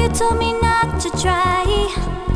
You told me not to try